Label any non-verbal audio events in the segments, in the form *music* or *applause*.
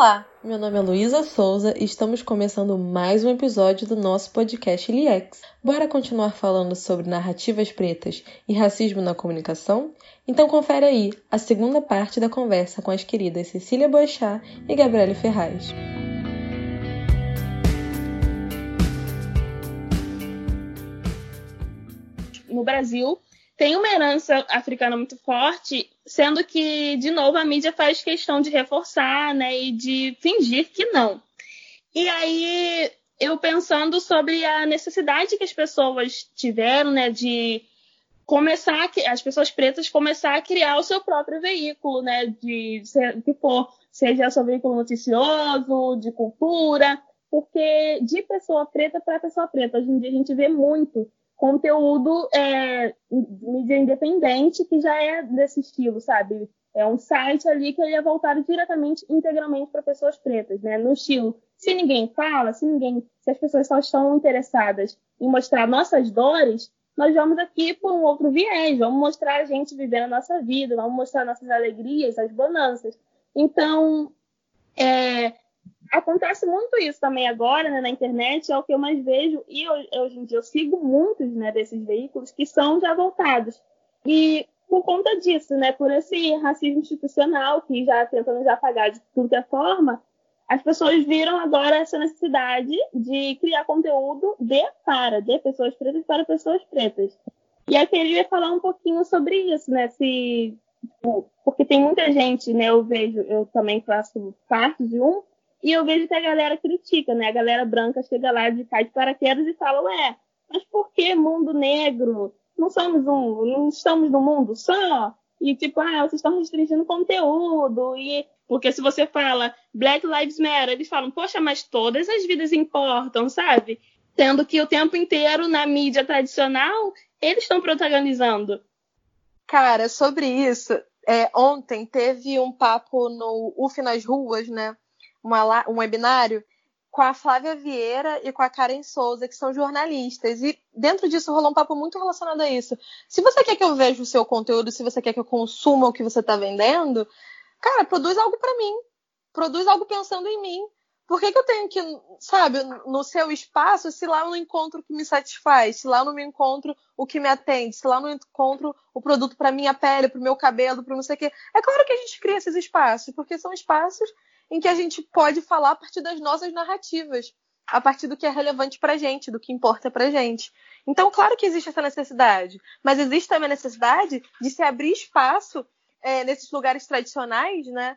Olá, meu nome é Luísa Souza e estamos começando mais um episódio do nosso podcast LIEX. Bora continuar falando sobre narrativas pretas e racismo na comunicação? Então confere aí a segunda parte da conversa com as queridas Cecília Boechat e Gabriele Ferraz. No Brasil, tem uma herança africana muito forte, sendo que, de novo, a mídia faz questão de reforçar, né, e de fingir que não. E aí, eu pensando sobre a necessidade que as pessoas tiveram, né, de começar, as pessoas pretas começar a criar o seu próprio veículo, né, de que for, seja seu veículo noticioso, de cultura, porque de pessoa preta para pessoa preta, hoje em dia a gente vê muito conteúdo é, mídia independente que já é desse estilo, sabe? É um site ali que ele é voltado diretamente, integralmente para pessoas pretas, né? No estilo, se ninguém fala, se ninguém, se as pessoas só estão interessadas em mostrar nossas dores, nós vamos aqui por um outro viés, vamos mostrar a gente vivendo a nossa vida, vamos mostrar nossas alegrias, as bonanças. Então, é, acontece muito isso também agora, né, na internet, é o que eu mais vejo, e eu, hoje em dia eu sigo muitos né, desses veículos que são já voltados. E por conta disso, né, por esse racismo institucional que já tentando já pagar de tudo que é forma, as pessoas viram agora essa necessidade de criar conteúdo de para, de pessoas pretas para pessoas pretas. E eu queria falar um pouquinho sobre isso, né? Se, tipo, porque tem muita gente, né? Eu vejo, eu também faço parte de um, e eu vejo que a galera critica, né? A galera branca chega lá de cai de paraquedas e fala, ué, mas por que mundo negro? Não somos um, não estamos no mundo só? E tipo, ah, vocês estão restringindo conteúdo. E porque se você fala Black Lives Matter, eles falam, poxa, mas todas as vidas importam, sabe? Tendo que o tempo inteiro na mídia tradicional eles estão protagonizando. Cara, sobre isso, é, ontem teve um papo no UF nas ruas, né? Uma, um webinário com a Flávia Vieira e com a Karen Souza, que são jornalistas. E dentro disso rolou um papo muito relacionado a isso. Se você quer que eu veja o seu conteúdo, se você quer que eu consuma o que você está vendendo, cara, produz algo para mim. Produz algo pensando em mim. Por que, que eu tenho que, sabe, no seu espaço, se lá eu não encontro o que me satisfaz, se lá eu não me encontro o que me atende, se lá eu não encontro o produto para minha pele, para o meu cabelo, para não sei o quê. É claro que a gente cria esses espaços, porque são espaços em que a gente pode falar a partir das nossas narrativas, a partir do que é relevante para a gente, do que importa para gente. Então, claro que existe essa necessidade, mas existe também a necessidade de se abrir espaço é, nesses lugares tradicionais, né,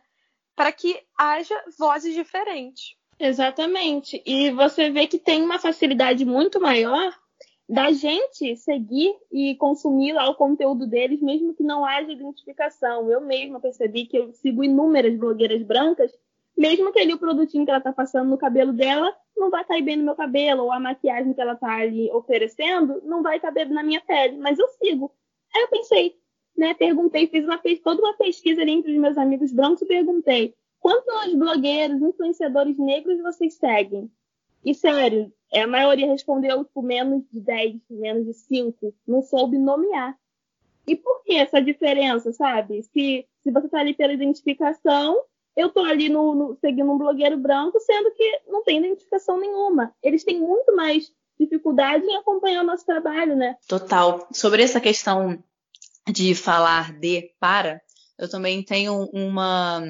para que haja vozes diferentes. Exatamente. E você vê que tem uma facilidade muito maior da gente seguir e consumir lá o conteúdo deles, mesmo que não haja identificação. Eu mesma percebi que eu sigo inúmeras blogueiras brancas mesmo que ali o produtinho que ela tá passando no cabelo dela não vai cair bem no meu cabelo, ou a maquiagem que ela tá ali oferecendo não vai caber na minha pele, mas eu sigo. Aí eu pensei, né, perguntei, fiz uma, toda uma pesquisa ali entre os meus amigos brancos e perguntei, quantos blogueiros, influenciadores negros vocês seguem? E sério, é, a maioria respondeu por menos de 10, menos de 5, não soube nomear. E por que essa diferença, sabe? Se, se você tá ali pela identificação, eu tô ali no, no, seguindo um blogueiro branco, sendo que não tem identificação nenhuma. Eles têm muito mais dificuldade em acompanhar o nosso trabalho, né? Total. Sobre essa questão de falar de para, eu também tenho uma,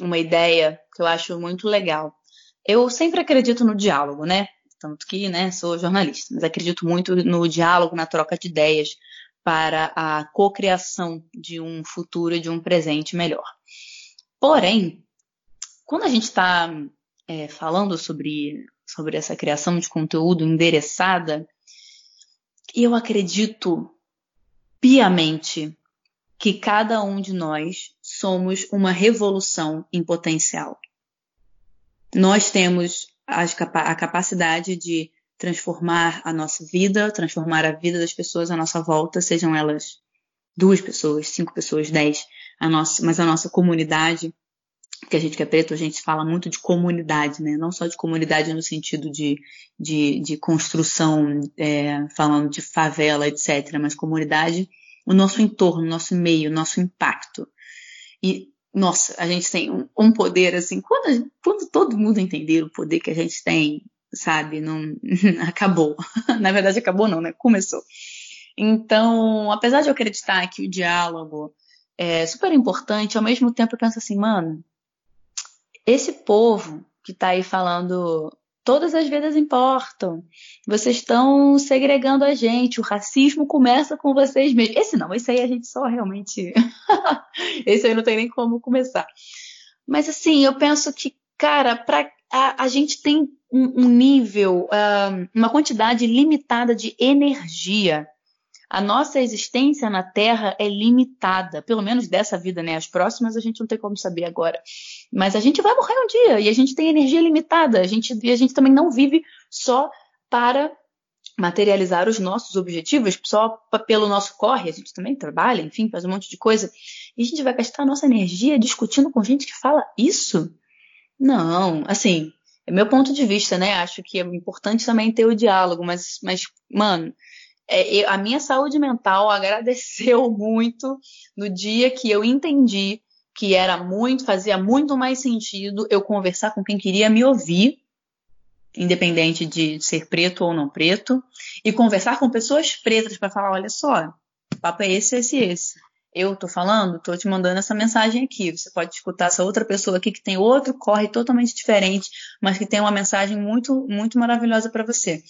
uma ideia que eu acho muito legal. Eu sempre acredito no diálogo, né? Tanto que, né, sou jornalista, mas acredito muito no diálogo, na troca de ideias para a cocriação de um futuro e de um presente melhor. Porém, quando a gente está é, falando sobre, sobre essa criação de conteúdo endereçada, eu acredito piamente que cada um de nós somos uma revolução em potencial. Nós temos a capacidade de transformar a nossa vida, transformar a vida das pessoas à nossa volta, sejam elas duas pessoas, cinco pessoas, dez, a nossa, mas a nossa comunidade, que a gente que é preto, a gente fala muito de comunidade, né? Não só de comunidade no sentido de, de, de construção, é, falando de favela, etc., mas comunidade, o nosso entorno, o nosso meio, o nosso impacto. E nossa, a gente tem um, um poder assim. Quando, quando todo mundo entender o poder que a gente tem, sabe, não *laughs* acabou. *laughs* Na verdade, acabou não, né? Começou. Então, apesar de eu acreditar que o diálogo é super importante, ao mesmo tempo eu penso assim, mano, esse povo que tá aí falando todas as vidas importam. Vocês estão segregando a gente. O racismo começa com vocês mesmos. Esse não, esse aí a gente só realmente. *laughs* esse aí não tem nem como começar. Mas assim, eu penso que, cara, pra... a, a gente tem um, um nível, uh, uma quantidade limitada de energia a nossa existência na Terra é limitada, pelo menos dessa vida, né? As próximas a gente não tem como saber agora. Mas a gente vai morrer um dia e a gente tem energia limitada. A gente, e a gente também não vive só para materializar os nossos objetivos, só pelo nosso corre. A gente também trabalha, enfim, faz um monte de coisa. E a gente vai gastar a nossa energia discutindo com gente que fala isso? Não, assim, é meu ponto de vista, né? Acho que é importante também ter o diálogo, mas, mas mano, é, a minha saúde mental agradeceu *laughs* muito no dia que eu entendi que era muito, fazia muito mais sentido eu conversar com quem queria me ouvir, independente de ser preto ou não preto, e conversar com pessoas pretas para falar, olha só, papo é esse, esse, esse. Eu tô falando, tô te mandando essa mensagem aqui. Você pode escutar essa outra pessoa aqui que tem outro corre totalmente diferente, mas que tem uma mensagem muito, muito maravilhosa para você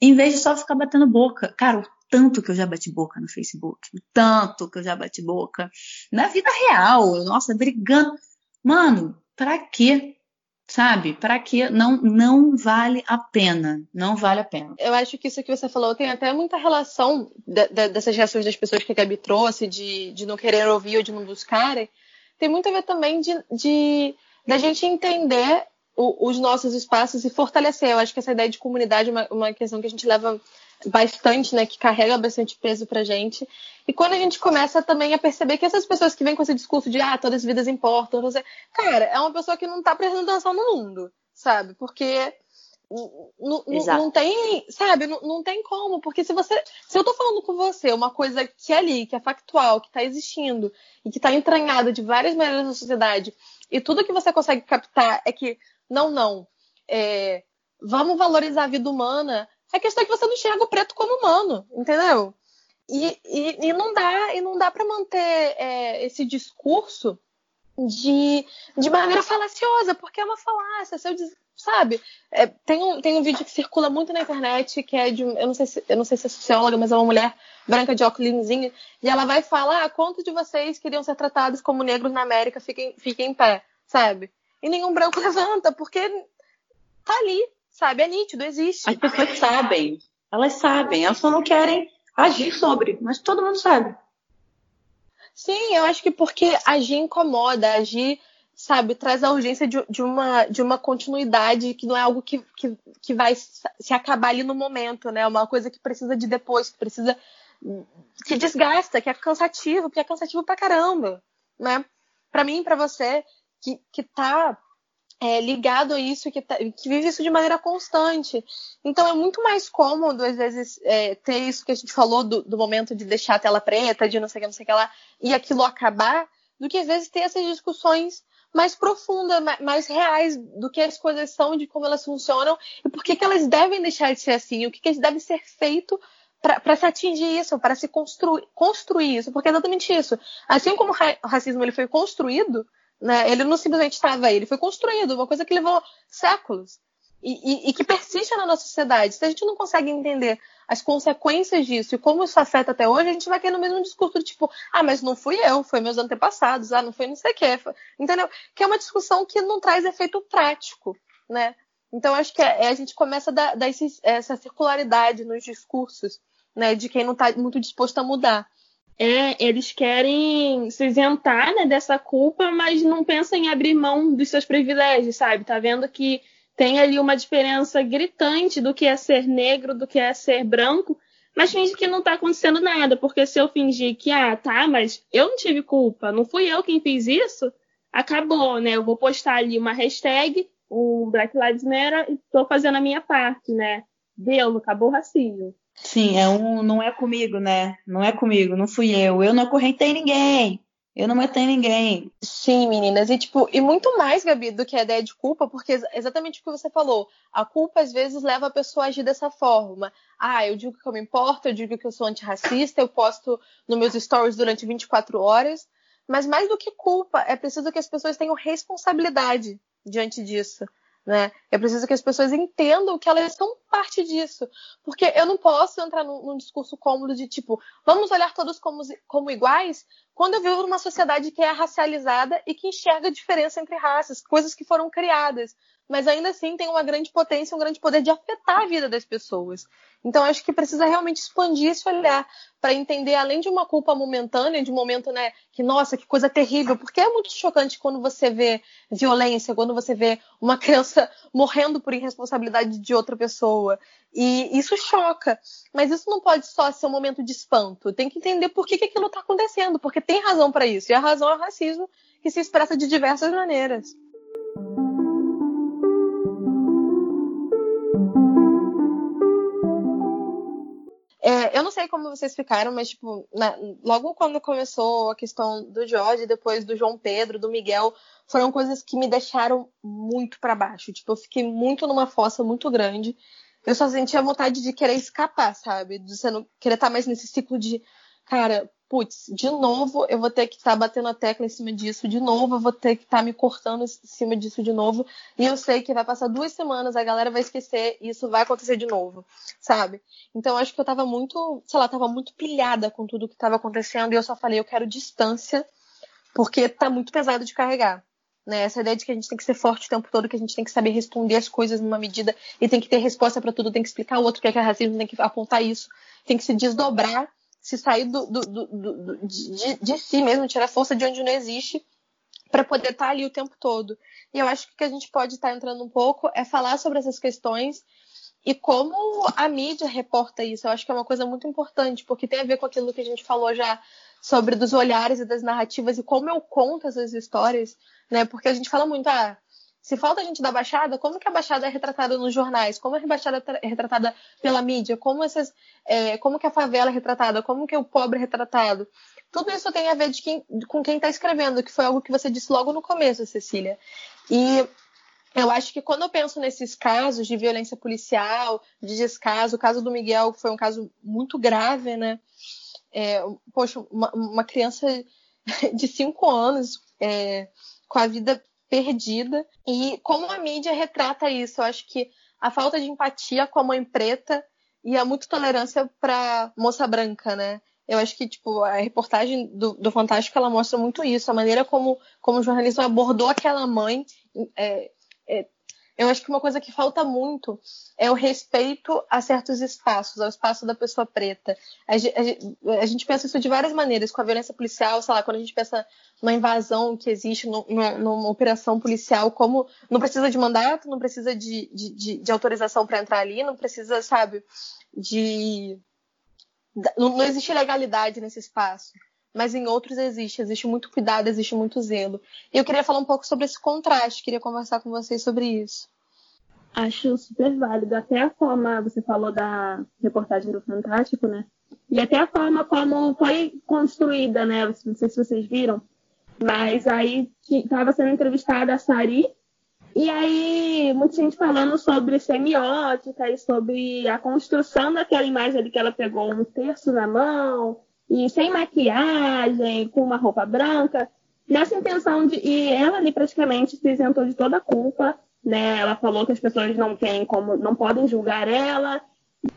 em vez de só ficar batendo boca. Cara, o tanto que eu já bati boca no Facebook, o tanto que eu já bati boca na vida real, nossa, brigando. Mano, pra quê? Sabe? Para quê? Não, não vale a pena. Não vale a pena. Eu acho que isso que você falou tem até muita relação de, de, dessas reações das pessoas que a Gabi trouxe, de, de não querer ouvir ou de não buscarem. Tem muito a ver também de, de da gente entender o, os nossos espaços e fortalecer. Eu acho que essa ideia de comunidade é uma, uma questão que a gente leva bastante, né, que carrega bastante peso pra gente. E quando a gente começa também a perceber que essas pessoas que vêm com esse discurso de ah, todas as vidas importam, você, cara, é uma pessoa que não tá prestando atenção no mundo, sabe? Porque não tem, sabe, não, não tem como, porque se você, se eu tô falando com você uma coisa que é ali, que é factual, que tá existindo e que tá entranhada de várias maneiras na sociedade, e tudo que você consegue captar é que não, não. É, vamos valorizar a vida humana. A questão é que você não enxerga o preto como humano, entendeu? E, e, e não dá, e não dá para manter é, esse discurso de, de maneira falaciosa, porque é uma falácia. Se eu, sabe? É, tem, um, tem um vídeo que circula muito na internet, que é de. Eu não sei se, eu não sei se é socióloga, mas é uma mulher branca de óculos, e ela vai falar: ah, quantos de vocês queriam ser tratados como negros na América? Fiquem, fiquem em pé, sabe? E nenhum branco *laughs* levanta, porque tá ali, sabe? É nítido, existe. As pessoas sabem, elas sabem, elas só não querem agir sobre, mas todo mundo sabe. Sim, eu acho que porque agir incomoda, agir, sabe, traz a urgência de, de, uma, de uma continuidade que não é algo que, que, que vai se acabar ali no momento, né? É uma coisa que precisa de depois, que precisa. que desgasta, que é cansativo, que é cansativo pra caramba, né? Pra mim, pra você, que, que tá é, ligado a isso, que, tá, que, vive isso de maneira constante. Então é muito mais cômodo, às vezes, é, ter isso que a gente falou do, do, momento de deixar a tela preta, de não sei o que, não sei o que lá, e aquilo acabar, do que às vezes ter essas discussões mais profundas, mais, mais reais do que as coisas são, de como elas funcionam, e por que, que elas devem deixar de ser assim, o que, que deve ser feito para se atingir isso, para se construir, construir isso, porque é exatamente isso. Assim como o racismo ele foi construído, né? Ele não simplesmente estava aí, ele foi construído, uma coisa que levou séculos e, e, e, que persiste na nossa sociedade. Se a gente não consegue entender as consequências disso e como isso afeta até hoje, a gente vai cair no mesmo discurso tipo, ah, mas não fui eu, foi meus antepassados, ah, não foi não sei o quê. Entendeu? Que é uma discussão que não traz efeito prático, né? Então, acho que é, é, a gente começa a dar, dar esse, essa circularidade nos discursos, né, de quem não está muito disposto a mudar. É, eles querem se isentar né, dessa culpa, mas não pensam em abrir mão dos seus privilégios, sabe? Tá vendo que tem ali uma diferença gritante do que é ser negro, do que é ser branco, mas finge que não tá acontecendo nada, porque se eu fingir que, ah, tá, mas eu não tive culpa, não fui eu quem fiz isso, acabou, né? Eu vou postar ali uma hashtag, um Black Lives Matter, e tô fazendo a minha parte, né? Deu, acabou o racismo. Sim, é um não é comigo, né? Não é comigo, não fui eu. Eu não acorrentei ninguém. Eu não matei ninguém. Sim, meninas. E, tipo, e muito mais, Gabi, do que a ideia de culpa, porque exatamente o que você falou. A culpa, às vezes, leva a pessoa a agir dessa forma. Ah, eu digo que eu me importo, eu digo que eu sou antirracista, eu posto nos meus stories durante 24 horas. Mas mais do que culpa, é preciso que as pessoas tenham responsabilidade diante disso. Né? É preciso que as pessoas entendam que elas são parte disso. Porque eu não posso entrar num, num discurso cômodo de tipo, vamos olhar todos como, como iguais, quando eu vivo numa sociedade que é racializada e que enxerga a diferença entre raças, coisas que foram criadas mas ainda assim tem uma grande potência, um grande poder de afetar a vida das pessoas. Então acho que precisa realmente expandir esse olhar para entender, além de uma culpa momentânea, de um momento, né, que nossa, que coisa terrível, porque é muito chocante quando você vê violência, quando você vê uma *laughs* criança morrendo por irresponsabilidade de outra pessoa. E isso choca. Mas isso não pode só ser um momento de espanto. Tem que entender por que, que aquilo está acontecendo, porque tem razão para isso. E a razão é o racismo que se expressa de diversas maneiras. É, eu não sei como vocês ficaram, mas, tipo, na, logo quando começou a questão do Jorge, depois do João Pedro, do Miguel, foram coisas que me deixaram muito para baixo. Tipo, eu fiquei muito numa fossa muito grande. Eu só sentia vontade de querer escapar, sabe? De você não querer estar mais nesse ciclo de, cara, putz, de novo eu vou ter que estar tá batendo a tecla em cima disso, de novo eu vou ter que estar tá me cortando em cima disso de novo, e eu sei que vai passar duas semanas, a galera vai esquecer e isso vai acontecer de novo, sabe? Então acho que eu tava muito, sei lá, tava muito pilhada com tudo que tava acontecendo e eu só falei, eu quero distância, porque tá muito pesado de carregar. Né? Essa ideia de que a gente tem que ser forte o tempo todo, que a gente tem que saber responder as coisas numa medida e tem que ter resposta para tudo, tem que explicar o outro que é, que é racismo, tem que apontar isso, tem que se desdobrar se sair do, do, do, de, de, si mesmo, tirar força de onde não existe, para poder estar tá ali o tempo todo. E eu acho que o que a gente pode estar tá entrando um pouco é falar sobre essas questões e como a mídia reporta isso. Eu acho que é uma coisa muito importante, porque tem a ver com aquilo que a gente falou já sobre dos olhares e das narrativas e como eu conto essas histórias, né? Porque a gente fala muito, ah, se falta gente da Baixada, como que a Baixada é retratada nos jornais? Como a Baixada é retratada pela mídia? Como, essas, é, como que a favela é retratada? Como que o pobre é retratado? Tudo isso tem a ver quem, com quem está escrevendo, que foi algo que você disse logo no começo, Cecília. E eu acho que quando eu penso nesses casos de violência policial, de descaso, o caso do Miguel foi um caso muito grave, né? É, poxa, uma, uma, criança *laughs* de cinco anos é, com a vida perdida. E como a mídia retrata isso, eu acho que a falta de empatia com a mãe preta e a muita tolerância para moça branca, né? Eu acho que, tipo, a reportagem do, do Fantástico, ela mostra muito isso. A maneira como, como o jornalismo abordou aquela mãe é, eu acho que uma coisa que falta muito é o respeito a certos espaços, ao espaço da pessoa preta. A gente, a gente, pensa isso de várias maneiras, com a violência policial, sei lá, quando a gente pensa numa invasão que existe numa, numa operação policial, como não precisa de mandato, não precisa de, de, de, de autorização para entrar ali, não precisa, sabe, de. Não, não existe legalidade nesse espaço mas em outros existe, existe muito cuidado, existe muito zelo. E eu queria falar um pouco sobre esse contraste, queria conversar com vocês sobre isso. Acho super válido. Até a forma, você falou da reportagem do Fantástico, né? E até a forma como foi construída, né? Não sei se vocês viram, mas aí estava sendo entrevistada a Sari, e aí muita gente falando sobre semiótica e sobre a construção daquela imagem ali que ela pegou um terço na mão, e sem maquiagem, com uma roupa branca, nessa intenção de. E ela ali praticamente se isentou de toda a culpa, né? Ela falou que as pessoas não têm como, não podem julgar ela.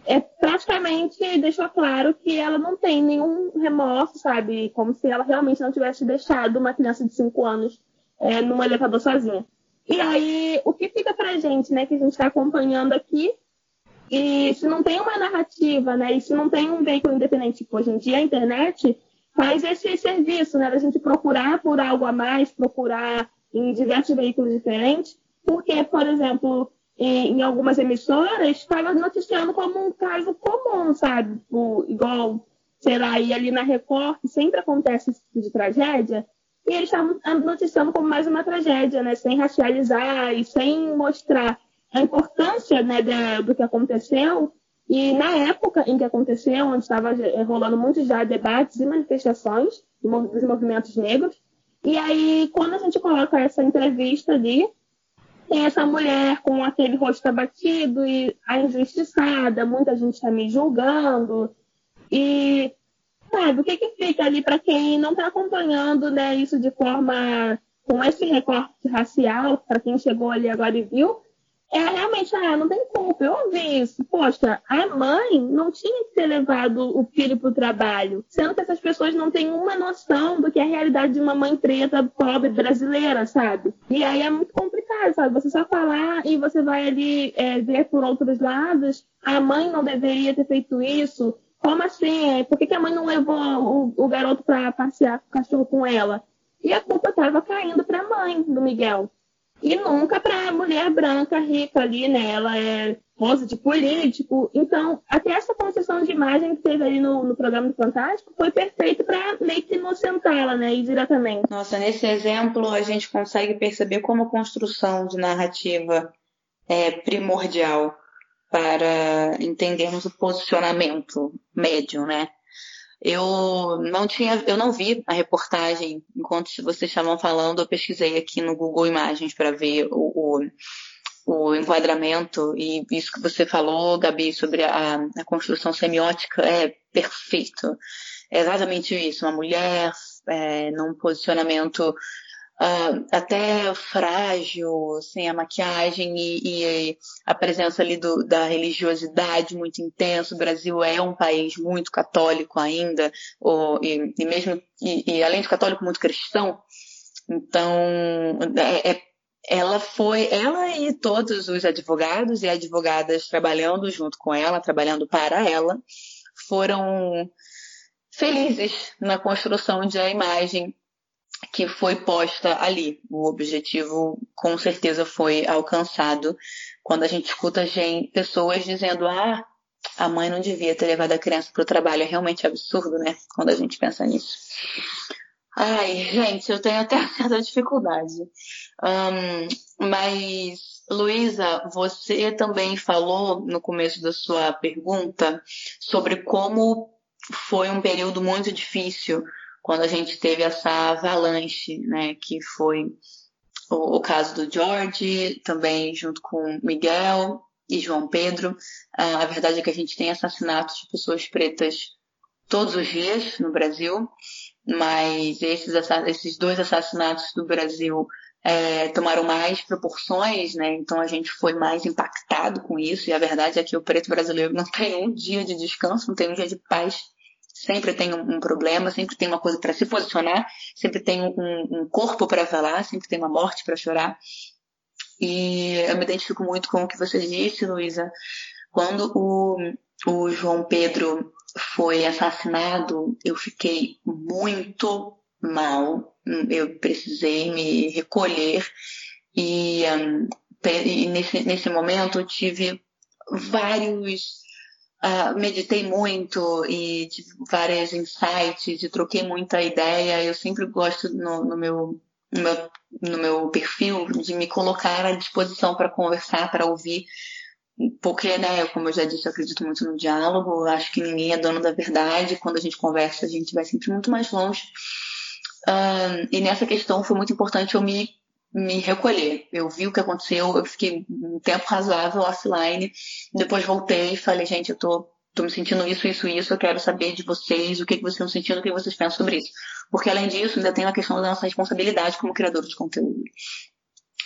É praticamente deixou claro que ela não tem nenhum remorso, sabe? Como se ela realmente não tivesse deixado uma criança de 5 anos é, num elevador sozinha. E aí, o que fica pra gente, né, que a gente está acompanhando aqui, e se não tem uma narrativa, né? E se não tem um veículo independente, tipo, hoje em dia a internet faz esse serviço, né? Da gente procurar por algo a mais, procurar em diversos veículos diferentes, porque, por exemplo, em, algumas emissoras estava noticiando como um caso comum, sabe? O, igual, sei lá, e ali na Record, sempre acontece esse tipo de tragédia, e eles estavam noticiando como mais uma tragédia, né? Sem racializar e sem mostrar a importância né, do que aconteceu. E na época em que aconteceu, onde estava rolando muito já debates e manifestações, dos movimentos negros. E aí, quando a gente coloca essa entrevista ali, tem essa mulher com aquele rosto abatido e a injustiçada, muita gente está me julgando. E, sabe, o que, que fica ali para quem não está acompanhando né, isso de forma com esse recorte racial, para quem chegou ali agora e viu, é realmente, ah, não tem culpa. Eu ouvi isso. Poxa, a mãe não tinha que ter levado o filho para o trabalho, sendo que essas pessoas não têm uma noção do que é a realidade de uma mãe preta, pobre, brasileira, sabe? E aí é muito complicado, sabe? Você só falar e você vai ali é, ver por outros lados, a mãe não deveria ter feito isso. Como assim? Por que, que a mãe não levou o, o garoto para passear com o cachorro com ela? E a culpa estava caindo para a mãe do Miguel. E nunca para a mulher branca rica ali, né? Ela é esposa de político. Então, até essa concessão de imagem que teve ali no, no programa do Fantástico foi perfeito para meio que inocentá-la, né? Indiretamente. Nossa, nesse exemplo a gente consegue perceber como a construção de narrativa é primordial para entendermos o posicionamento médio, né? Eu não tinha, eu não vi a reportagem enquanto vocês estavam falando, eu pesquisei aqui no Google Imagens para ver o, o, o, enquadramento e isso que você falou, Gabi, sobre a, a construção semiótica é perfeito. É exatamente isso, uma mulher é, num posicionamento uh, até frágil, sem a maquiagem e, e a presença ali do, da religiosidade muito intensa. O Brasil é um país muito católico ainda, ou, e, e mesmo e, e, além de católico, muito cristão. Então, é, é ela foi, ela e todos os advogados e advogadas trabalhando junto com ela, trabalhando para ela, foram felizes na construção de a imagem que foi posta ali. O objetivo com certeza foi alcançado quando a gente escuta gente, pessoas dizendo: ah, a mãe não devia ter levado a criança para o trabalho. É realmente absurdo, né? Quando a gente pensa nisso. Ai, gente, eu tenho até *laughs* certa dificuldade. Um, mas, Luísa, você também falou no começo da sua pergunta sobre como foi um período muito difícil quando a gente teve essa avalanche, né, que foi o, o caso do George, também junto com Miguel e João Pedro. Ah, a verdade é que a gente tem assassinatos de pessoas pretas todos os dias no Brasil, mas esses, esses dois assassinatos do Brasil é, tomaram mais proporções, né? Então a gente foi mais impactado com isso. E a verdade é que o preto brasileiro não tem um dia de descanso, não tem um dia de paz sempre tem um, problema, sempre tem uma coisa para se posicionar, sempre tem um, um corpo para falar, sempre tem uma morte para chorar. E eu me identifico muito com o que você disse, Luísa. Quando o, o João Pedro foi assassinado, eu fiquei muito mal. Eu precisei me recolher e, um, e nesse, nesse momento eu tive vários Uh, meditei muito e tive vários insights e troquei muita ideia. Eu sempre gosto no, no, meu, no, meu, no meu perfil de me colocar à disposição para conversar, para ouvir, porque, né, como eu já disse, eu acredito muito no diálogo. Acho que ninguém é dono da verdade. Quando a gente conversa, a gente vai sempre muito mais longe. Uh, e nessa questão foi muito importante eu me me recolher. Eu vi o que aconteceu, eu fiquei um tempo razoável offline, depois voltei e falei, gente, eu tô, tô me sentindo isso, isso, isso, eu quero saber de vocês, o que, que vocês estão sentindo, o que vocês pensam sobre isso. Porque além disso, ainda tem a questão da nossa responsabilidade como criador de conteúdo.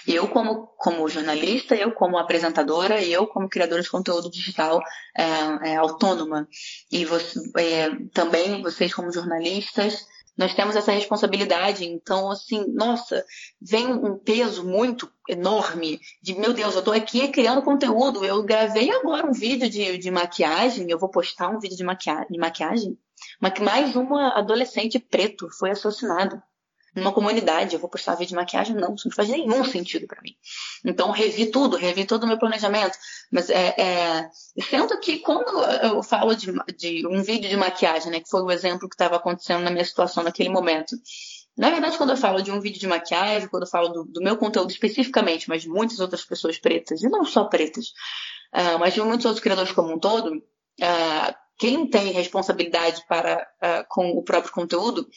Eu como, como jornalista, eu como apresentadora, eu como criadora de conteúdo digital é, é, autônoma. E você, é, também vocês como jornalistas, nós temos essa responsabilidade. Então, assim, nossa, vem um peso muito enorme de, meu Deus, eu estou aqui criando conteúdo. Eu gravei agora um vídeo de, de maquiagem, eu vou postar um vídeo de, maquia de maquiagem. Mais uma adolescente preto foi assassinada numa comunidade, eu vou postar vídeo de maquiagem? Não, isso não faz nenhum sentido para mim. Então, revi tudo, revi todo o meu planejamento. Mas é, é, sendo que quando eu falo de, de, um vídeo de maquiagem, né, que foi o exemplo que estava acontecendo na minha situação naquele momento, na verdade, quando eu falo de um vídeo de maquiagem, quando eu falo do, do meu conteúdo especificamente, mas de muitas outras pessoas pretas, e não só pretas, uh, mas de muitos outros criadores como um todo, uh, quem tem responsabilidade para uh, com o próprio conteúdo,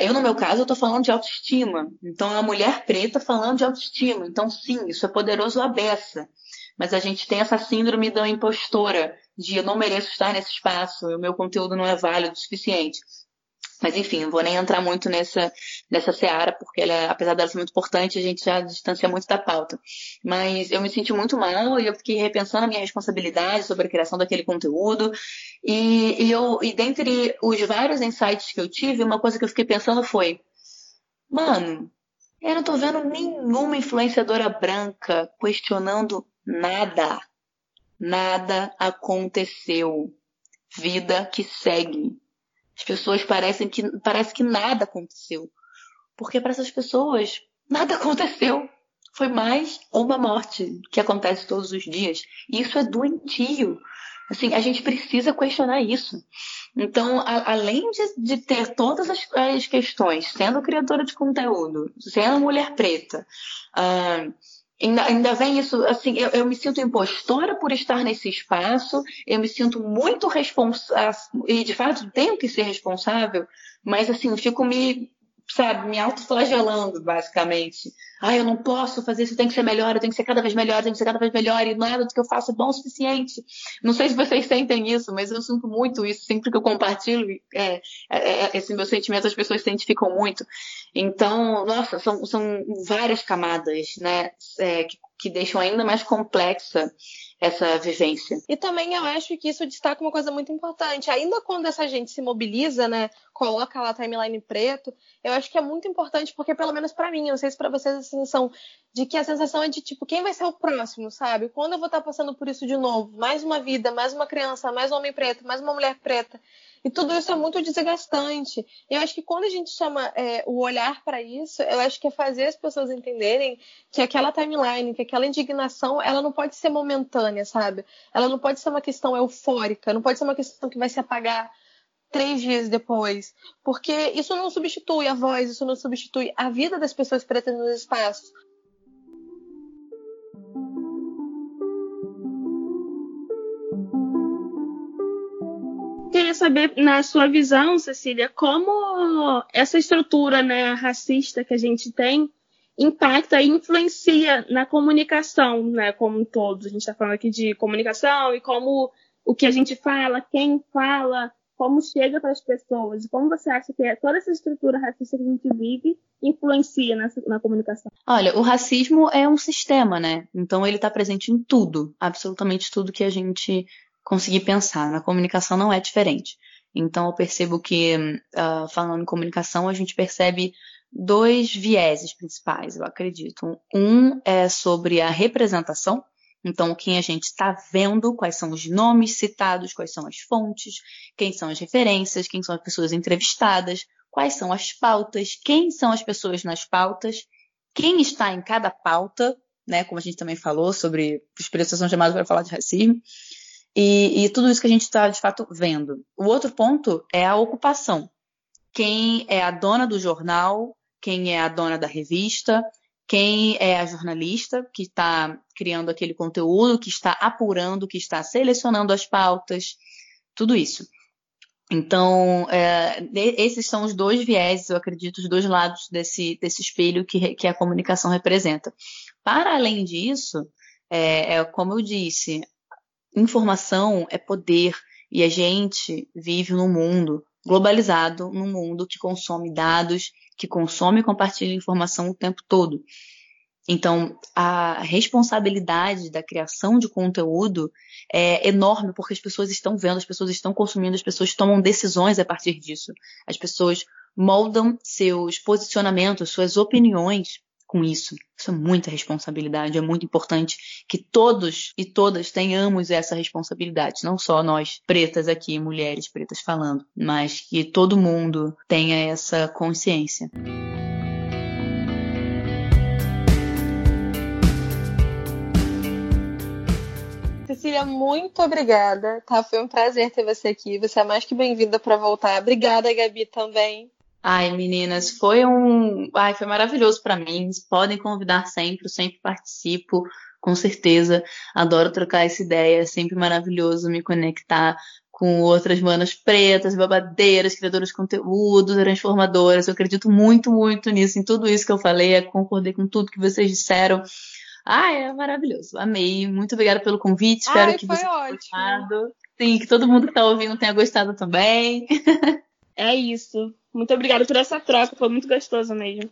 eu no meu caso eu estou falando de autoestima. Então é a mulher preta falando de autoestima. Então sim, isso é poderoso a beça. Mas a gente tem essa síndrome da impostora, de eu não mereço estar nesse espaço, o meu conteúdo não é válido o suficiente. Mas enfim, não vou nem entrar muito nessa, nessa seara, porque ela, apesar dela ser muito importante, a gente já distancia muito da pauta. Mas eu me senti muito mal e eu fiquei repensando a minha responsabilidade sobre a criação daquele conteúdo. E, e, eu, e dentre os vários insights que eu tive, uma coisa que eu fiquei pensando foi: mano, eu não tô vendo nenhuma influenciadora branca questionando nada. Nada aconteceu. Vida que segue as pessoas parecem que parece que nada aconteceu. Porque para essas pessoas nada *laughs* aconteceu. Foi mais uma morte que acontece todos os dias. E isso é doentio. Assim, a gente precisa questionar isso. Então, a, além de, de, ter todas as, as, questões, sendo criadora de conteúdo, sendo mulher preta, uh, Ainda, ainda vem isso, assim, eu, eu, me sinto impostora por estar nesse espaço, eu me sinto muito responsável, e de fato tenho que ser responsável, mas assim, fico me sabe, me autoflagelando, basicamente. Ah, eu não posso fazer isso, tem que ser melhor, eu tenho que ser cada vez melhor, tem que ser cada vez melhor, e nada do que eu faço é bom o suficiente. Não sei se vocês sentem isso, mas eu sinto muito isso. Sempre que eu compartilho é, é, é esse meu sentimento, as pessoas se identificam muito. Então, nossa, são, são várias camadas, né, é, que, que deixam ainda mais complexa essa vivência. E também eu acho que isso destaca uma coisa muito importante. Ainda quando essa gente se mobiliza, né, coloca lá a timeline preto, eu acho que é muito importante porque pelo menos para mim, eu não sei se para vocês a sensação de que a sensação é de tipo, quem vai ser o próximo, sabe? Quando eu vou estar passando por isso de novo? Mais uma vida, mais uma criança, mais um homem preto, mais uma mulher preta. E tudo isso é muito desgastante. Eu acho que quando a gente chama é, o olhar para isso, eu acho que é fazer as pessoas entenderem que aquela timeline, que aquela indignação, ela não pode ser momentânea, sabe? Ela não pode ser uma questão eufórica, não pode ser uma questão que vai se apagar três dias depois. Porque isso não substitui a voz, isso não substitui a vida das pessoas pretas nos espaços. Saber, na sua visão, Cecília, como essa estrutura né, racista que a gente tem impacta e influencia na comunicação, né, como um todo. A gente está falando aqui de comunicação e como o que a gente fala, quem fala, como chega para as pessoas. Como você acha que toda essa estrutura racista que a gente vive influencia nessa, na comunicação? Olha, o racismo é um sistema, né? Então ele está presente em tudo, absolutamente tudo que a gente conseguir pensar. Na comunicação não é diferente. Então eu percebo que, uh, falando em comunicação, a gente percebe dois vieses principais, eu acredito. Um é sobre a representação, então quem a gente está vendo, quais são os nomes citados, quais são as fontes, quem são as referências, quem são as pessoas entrevistadas, quais são as pautas, quem são as pessoas nas pautas, quem está em cada pauta, né? Como a gente também falou sobre os preços são chamados para falar de racismo. E, e tudo isso que a gente está, de fato, vendo. O outro ponto é a ocupação. Quem é a dona do jornal, quem é a dona da revista, quem é a jornalista que está criando aquele conteúdo, que está apurando, que está selecionando as pautas, tudo isso. Então, é, esses são os dois vieses, eu acredito, os dois lados desse, desse espelho que, que a comunicação representa. Para além disso, é, é, como eu disse, informação é poder e a gente vive num mundo globalizado, num mundo que consome dados, que consome e compartilha informação o tempo todo. Então, a responsabilidade da criação de conteúdo é enorme porque as pessoas estão vendo, as pessoas estão consumindo, as pessoas tomam decisões a partir disso. As pessoas moldam seus posicionamentos, suas opiniões com isso. Isso é muita responsabilidade, é muito importante que todos e todas tenhamos essa responsabilidade, não só nós pretas aqui, mulheres pretas falando, mas que todo mundo tenha essa consciência. Cecília, muito obrigada, tá? Foi um prazer ter você aqui. Você é mais que bem-vinda para voltar. Obrigada, Gabi, também. Ai, meninas, foi um, ai, foi maravilhoso para mim. Podem convidar sempre, eu sempre participo, com certeza. Adoro trocar essa ideia, é sempre maravilhoso me conectar com outras manas pretas, babadeiras, criadoras de conteúdo, transformadoras. Eu acredito muito, muito nisso, em tudo isso que eu falei, concordei com tudo que vocês disseram. Ah, é maravilhoso. Amei. Muito obrigada pelo convite. Espero Ai, que foi você tenha ótimo. gostado. Sim, que todo mundo que está ouvindo tenha gostado também. *laughs* É isso. Muito obrigada por essa troca, foi muito gostoso mesmo.